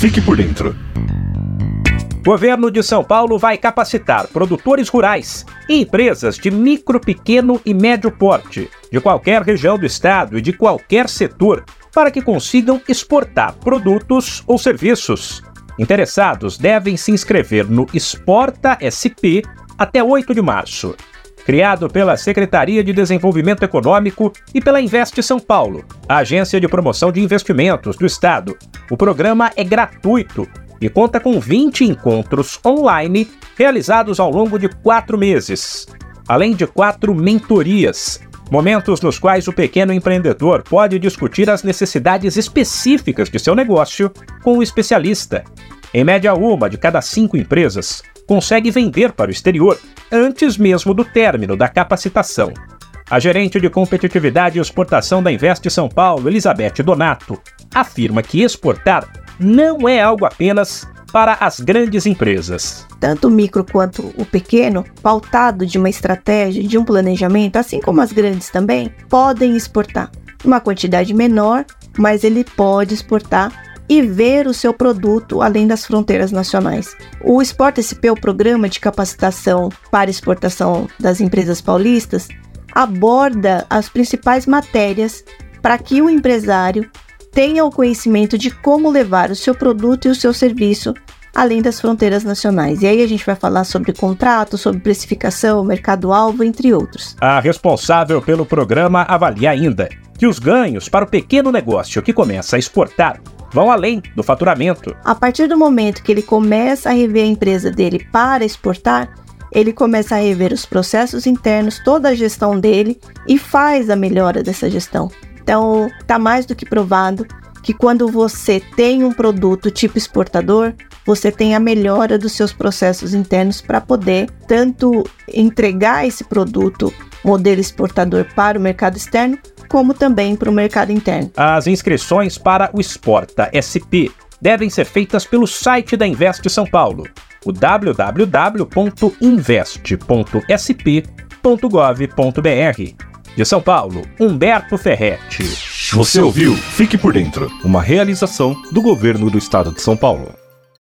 Fique por dentro. Governo de São Paulo vai capacitar produtores rurais e empresas de micro, pequeno e médio porte, de qualquer região do estado e de qualquer setor, para que consigam exportar produtos ou serviços. Interessados devem se inscrever no Exporta SP até 8 de março. Criado pela Secretaria de Desenvolvimento Econômico e pela Investe São Paulo, a agência de promoção de investimentos do Estado, o programa é gratuito e conta com 20 encontros online realizados ao longo de quatro meses, além de quatro mentorias. Momentos nos quais o pequeno empreendedor pode discutir as necessidades específicas de seu negócio com o especialista. Em média, uma de cada cinco empresas consegue vender para o exterior antes mesmo do término da capacitação. A gerente de competitividade e exportação da Investe São Paulo, Elizabeth Donato, afirma que exportar não é algo apenas para as grandes empresas. Tanto o micro quanto o pequeno, pautado de uma estratégia, de um planejamento, assim como as grandes também, podem exportar. Uma quantidade menor, mas ele pode exportar e ver o seu produto além das fronteiras nacionais. O Export SP, o programa de capacitação para exportação das empresas paulistas, aborda as principais matérias para que o empresário tenha o conhecimento de como levar o seu produto e o seu serviço além das fronteiras nacionais. E aí a gente vai falar sobre contrato, sobre precificação, mercado-alvo, entre outros. A responsável pelo programa avalia ainda que os ganhos para o pequeno negócio que começa a exportar vão além do faturamento. A partir do momento que ele começa a rever a empresa dele para exportar, ele começa a rever os processos internos, toda a gestão dele e faz a melhora dessa gestão. Então, está mais do que provado que quando você tem um produto tipo exportador, você tem a melhora dos seus processos internos para poder tanto entregar esse produto modelo exportador para o mercado externo, como também para o mercado interno. As inscrições para o Exporta SP devem ser feitas pelo site da Investe São Paulo, o www.investe.sp.gov.br. De São Paulo, Humberto Ferretti. Você ouviu Fique por Dentro, uma realização do governo do estado de São Paulo.